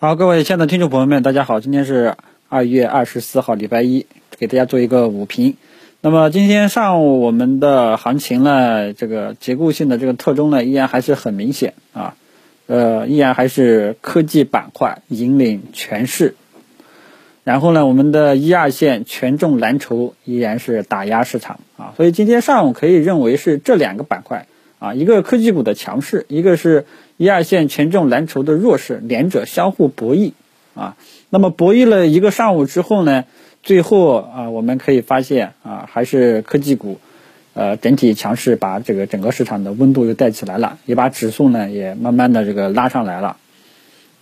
好，各位亲爱的听众朋友们，大家好，今天是二月二十四号，礼拜一，给大家做一个午评。那么今天上午我们的行情呢，这个结构性的这个特征呢，依然还是很明显啊，呃，依然还是科技板块引领全市。然后呢，我们的一二线权重蓝筹依然是打压市场啊，所以今天上午可以认为是这两个板块啊，一个科技股的强势，一个是。一二线权重蓝筹的弱势，两者相互博弈啊。那么博弈了一个上午之后呢，最后啊，我们可以发现啊，还是科技股，呃，整体强势，把这个整个市场的温度又带起来了，也把指数呢也慢慢的这个拉上来了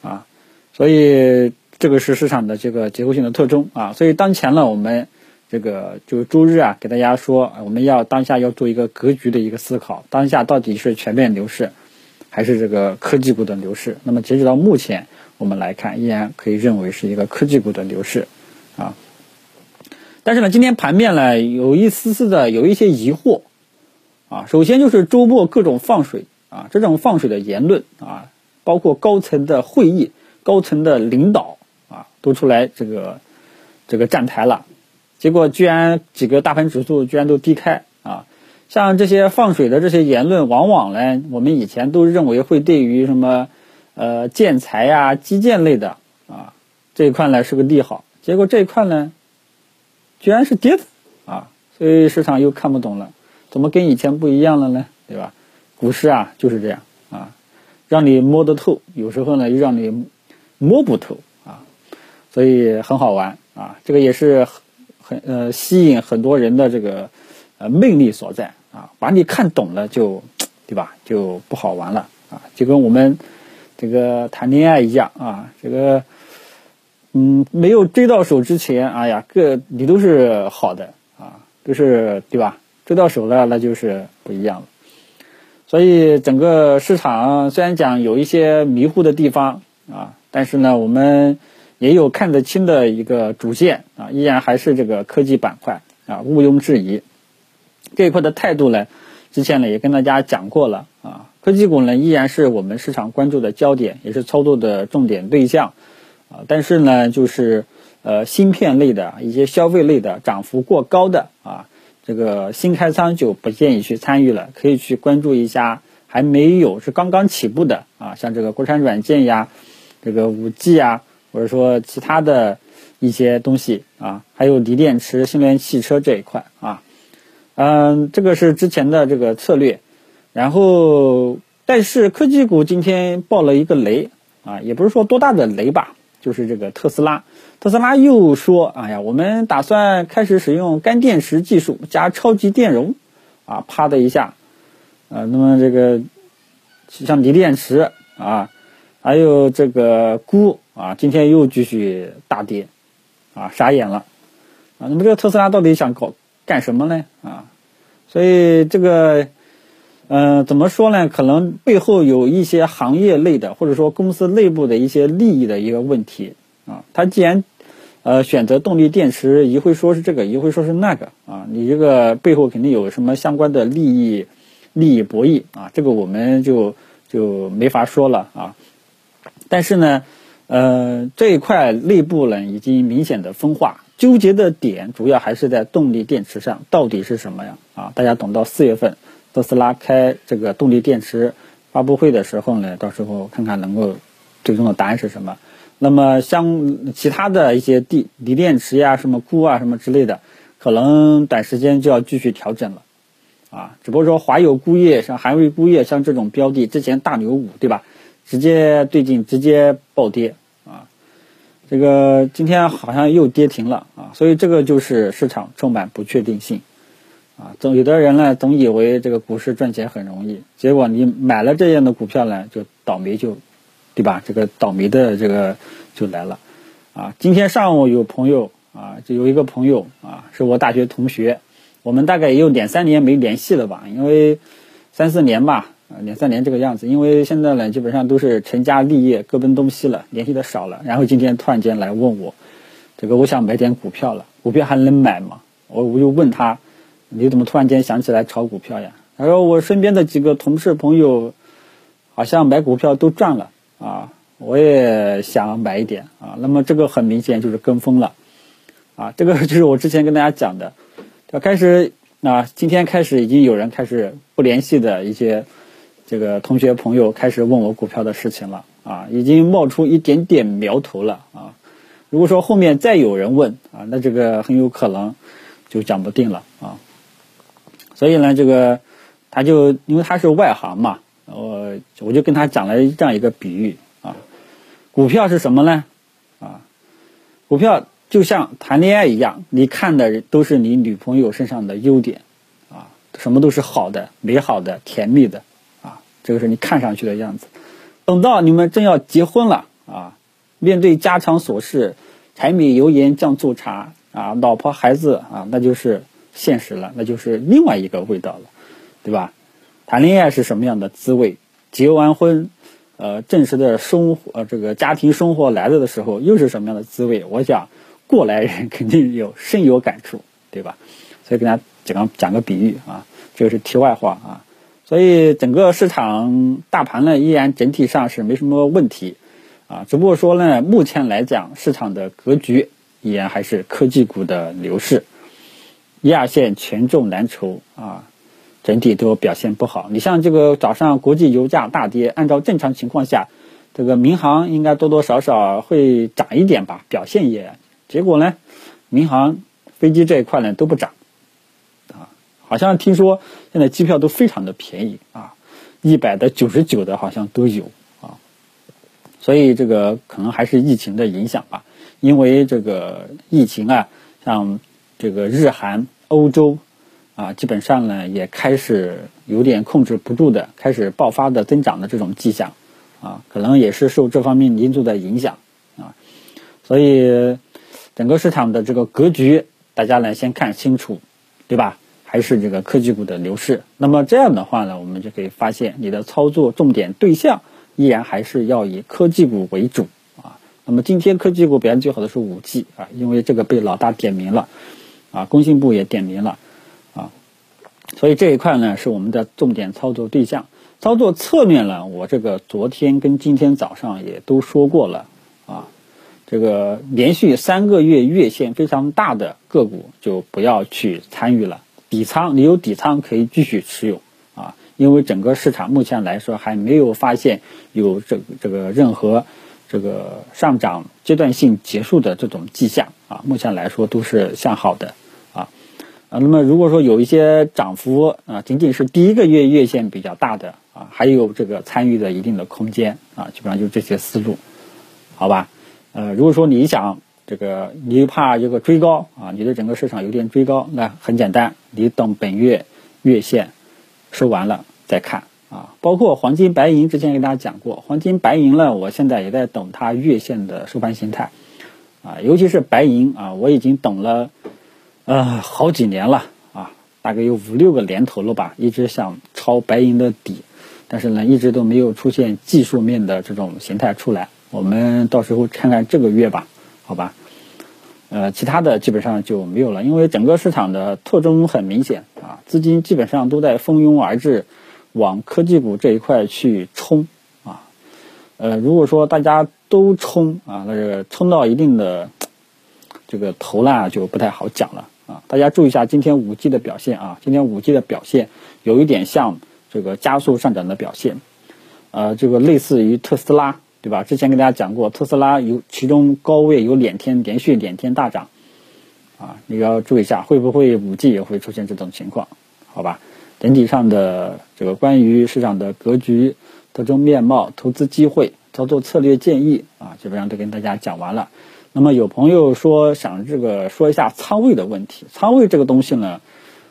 啊。所以这个是市场的这个结构性的特征啊。所以当前呢，我们这个就周日啊，给大家说，我们要当下要做一个格局的一个思考，当下到底是全面牛市。还是这个科技股的牛市，那么截止到目前，我们来看，依然可以认为是一个科技股的牛市，啊。但是呢，今天盘面呢，有一丝丝的有一些疑惑，啊，首先就是周末各种放水啊，这种放水的言论啊，包括高层的会议、高层的领导啊，都出来这个这个站台了，结果居然几个大盘指数居然都低开啊。像这些放水的这些言论，往往呢，我们以前都认为会对于什么，呃，建材呀、基建类的啊这一块呢是个利好，结果这一块呢，居然是跌的啊，所以市场又看不懂了，怎么跟以前不一样了呢？对吧？股市啊就是这样啊，让你摸得透，有时候呢又让你摸不透啊，所以很好玩啊，这个也是很呃吸引很多人的这个。呃，魅力所在啊，把你看懂了就，对吧？就不好玩了啊，就跟我们这个谈恋爱一样啊，这个，嗯，没有追到手之前，哎呀，各你都是好的啊，都是对吧？追到手了，那就是不一样了。所以整个市场虽然讲有一些迷糊的地方啊，但是呢，我们也有看得清的一个主线啊，依然还是这个科技板块啊，毋庸置疑。这一块的态度呢，之前呢也跟大家讲过了啊，科技股呢依然是我们市场关注的焦点，也是操作的重点对象啊。但是呢，就是呃芯片类的一些消费类的涨幅过高的啊，这个新开仓就不建议去参与了，可以去关注一下还没有是刚刚起步的啊，像这个国产软件呀，这个五 G 呀，或者说其他的一些东西啊，还有锂电池、新能源汽车这一块啊。嗯，这个是之前的这个策略，然后但是科技股今天爆了一个雷啊，也不是说多大的雷吧，就是这个特斯拉，特斯拉又说，哎呀，我们打算开始使用干电池技术加超级电容，啊，啪的一下，啊，那么这个像锂电池啊，还有这个钴啊，今天又继续大跌，啊，傻眼了，啊，那么这个特斯拉到底想搞？干什么呢？啊，所以这个，嗯，怎么说呢？可能背后有一些行业类的，或者说公司内部的一些利益的一个问题啊。他既然呃选择动力电池，一会说是这个，一会说是那个啊。你这个背后肯定有什么相关的利益利益博弈啊。这个我们就就没法说了啊。但是呢，呃，这一块内部呢已经明显的分化。纠结的点主要还是在动力电池上，到底是什么呀？啊，大家等到四月份特斯拉开这个动力电池发布会的时候呢，到时候看看能够最终的答案是什么。那么像其他的一些电锂电池呀、什么钴啊、什么之类的，可能短时间就要继续调整了，啊，只不过说华友钴业、像韩瑞钴业像这种标的，之前大牛股对吧？直接最近直接暴跌。这个今天好像又跌停了啊，所以这个就是市场充满不确定性，啊，总有的人呢总以为这个股市赚钱很容易，结果你买了这样的股票呢，就倒霉就，对吧？这个倒霉的这个就来了，啊，今天上午有朋友啊，就有一个朋友啊，是我大学同学，我们大概也有两三年没联系了吧，因为三四年吧。啊，两三年这个样子，因为现在呢，基本上都是成家立业，各奔东西了，联系的少了。然后今天突然间来问我，这个我想买点股票了，股票还能买吗？我我就问他，你怎么突然间想起来炒股票呀？他说我身边的几个同事朋友，好像买股票都赚了啊，我也想买一点啊。那么这个很明显就是跟风了啊。这个就是我之前跟大家讲的，要开始啊，今天开始已经有人开始不联系的一些这个同学朋友开始问我股票的事情了啊，已经冒出一点点苗头了啊。如果说后面再有人问啊，那这个很有可能就讲不定了啊。所以呢，这个他就因为他是外行嘛，我我就跟他讲了这样一个比喻啊，股票是什么呢？啊，股票就像谈恋爱一样，你看的都是你女朋友身上的优点啊，什么都是好的、美好的、甜蜜的，这个是你看上去的样子。等到你们真要结婚了啊，面对家常琐事、柴米油盐酱醋茶啊，老婆孩子啊，那就是。现实了，那就是另外一个味道了，对吧？谈恋爱是什么样的滋味？结完婚，呃，正式的生活，呃，这个家庭生活来了的时候，又是什么样的滋味？我想过来人肯定有深有感触，对吧？所以跟大家讲讲个比喻啊，这个是题外话啊。所以整个市场大盘呢，依然整体上是没什么问题啊，只不过说呢，目前来讲，市场的格局依然还是科技股的牛市。一二线权重蓝筹啊，整体都表现不好。你像这个早上国际油价大跌，按照正常情况下，这个民航应该多多少少会涨一点吧，表现也。结果呢，民航飞机这一块呢都不涨，好像听说现在机票都非常的便宜啊，一百的、九十九的好像都有啊。所以这个可能还是疫情的影响吧，因为这个疫情啊，像这个日韩。欧洲啊，基本上呢也开始有点控制不住的，开始爆发的增长的这种迹象啊，可能也是受这方面因素的影响啊，所以整个市场的这个格局，大家呢先看清楚，对吧？还是这个科技股的牛市。那么这样的话呢，我们就可以发现，你的操作重点对象依然还是要以科技股为主啊。那么今天科技股表现最好的是五 G 啊，因为这个被老大点名了。啊，工信部也点名了，啊，所以这一块呢是我们的重点操作对象。操作侧面呢，我这个昨天跟今天早上也都说过了，啊，这个连续三个月月线非常大的个股就不要去参与了，底仓你有底仓可以继续持有，啊，因为整个市场目前来说还没有发现有这个这个任何。这个上涨阶段性结束的这种迹象啊，目前来说都是向好的啊啊。那么如果说有一些涨幅啊，仅仅是第一个月月线比较大的啊，还有这个参与的一定的空间啊，基本上就这些思路，好吧？呃，如果说你想这个你怕这个追高啊，你的整个市场有点追高，那很简单，你等本月月线收完了再看。啊，包括黄金、白银，之前给大家讲过，黄金、白银呢，我现在也在等它月线的收盘形态，啊，尤其是白银啊，我已经等了，呃，好几年了啊，大概有五六个年头了吧，一直想抄白银的底，但是呢，一直都没有出现技术面的这种形态出来，我们到时候看看这个月吧，好吧，呃，其他的基本上就没有了，因为整个市场的特征很明显啊，资金基本上都在蜂拥而至。往科技股这一块去冲啊，呃，如果说大家都冲啊，那个冲到一定的这个头了就不太好讲了啊。大家注意一下今天五 G 的表现啊，今天五 G 的表现有一点像这个加速上涨的表现，呃，这个类似于特斯拉对吧？之前跟大家讲过，特斯拉有其中高位有两天连续两天大涨啊，你要注意一下会不会五 G 也会出现这种情况，好吧？整体上的这个关于市场的格局、特征面貌、投资机会、操作策略建议啊，基本上都跟大家讲完了。那么有朋友说想这个说一下仓位的问题，仓位这个东西呢，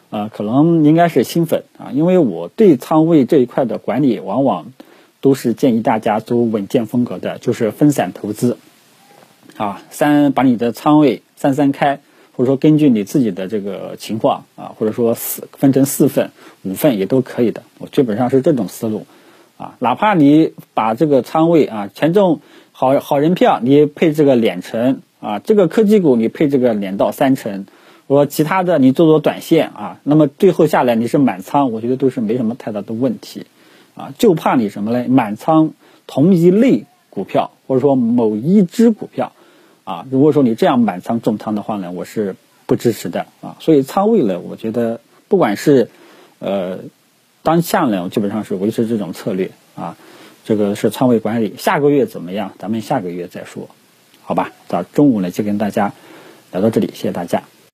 呃，可能应该是新粉啊，因为我对仓位这一块的管理，往往都是建议大家走稳健风格的，就是分散投资啊，三把你的仓位三三开。或者说根据你自己的这个情况啊，或者说四分成四份、五份也都可以的。我基本上是这种思路，啊，哪怕你把这个仓位啊，权重好好人票你配这个两成啊，这个科技股你配这个两到三成，我其他的你做做短线啊，那么最后下来你是满仓，我觉得都是没什么太大的问题，啊，就怕你什么嘞？满仓同一类股票，或者说某一只股票，啊，如果说你这样满仓重仓的话呢，我是不支持的啊。所以仓位呢，我觉得不管是呃当下呢，基本上是维持这种策略啊。这个是仓位管理，下个月怎么样？咱们下个月再说，好吧？到中午呢就跟大家聊到这里，谢谢大家。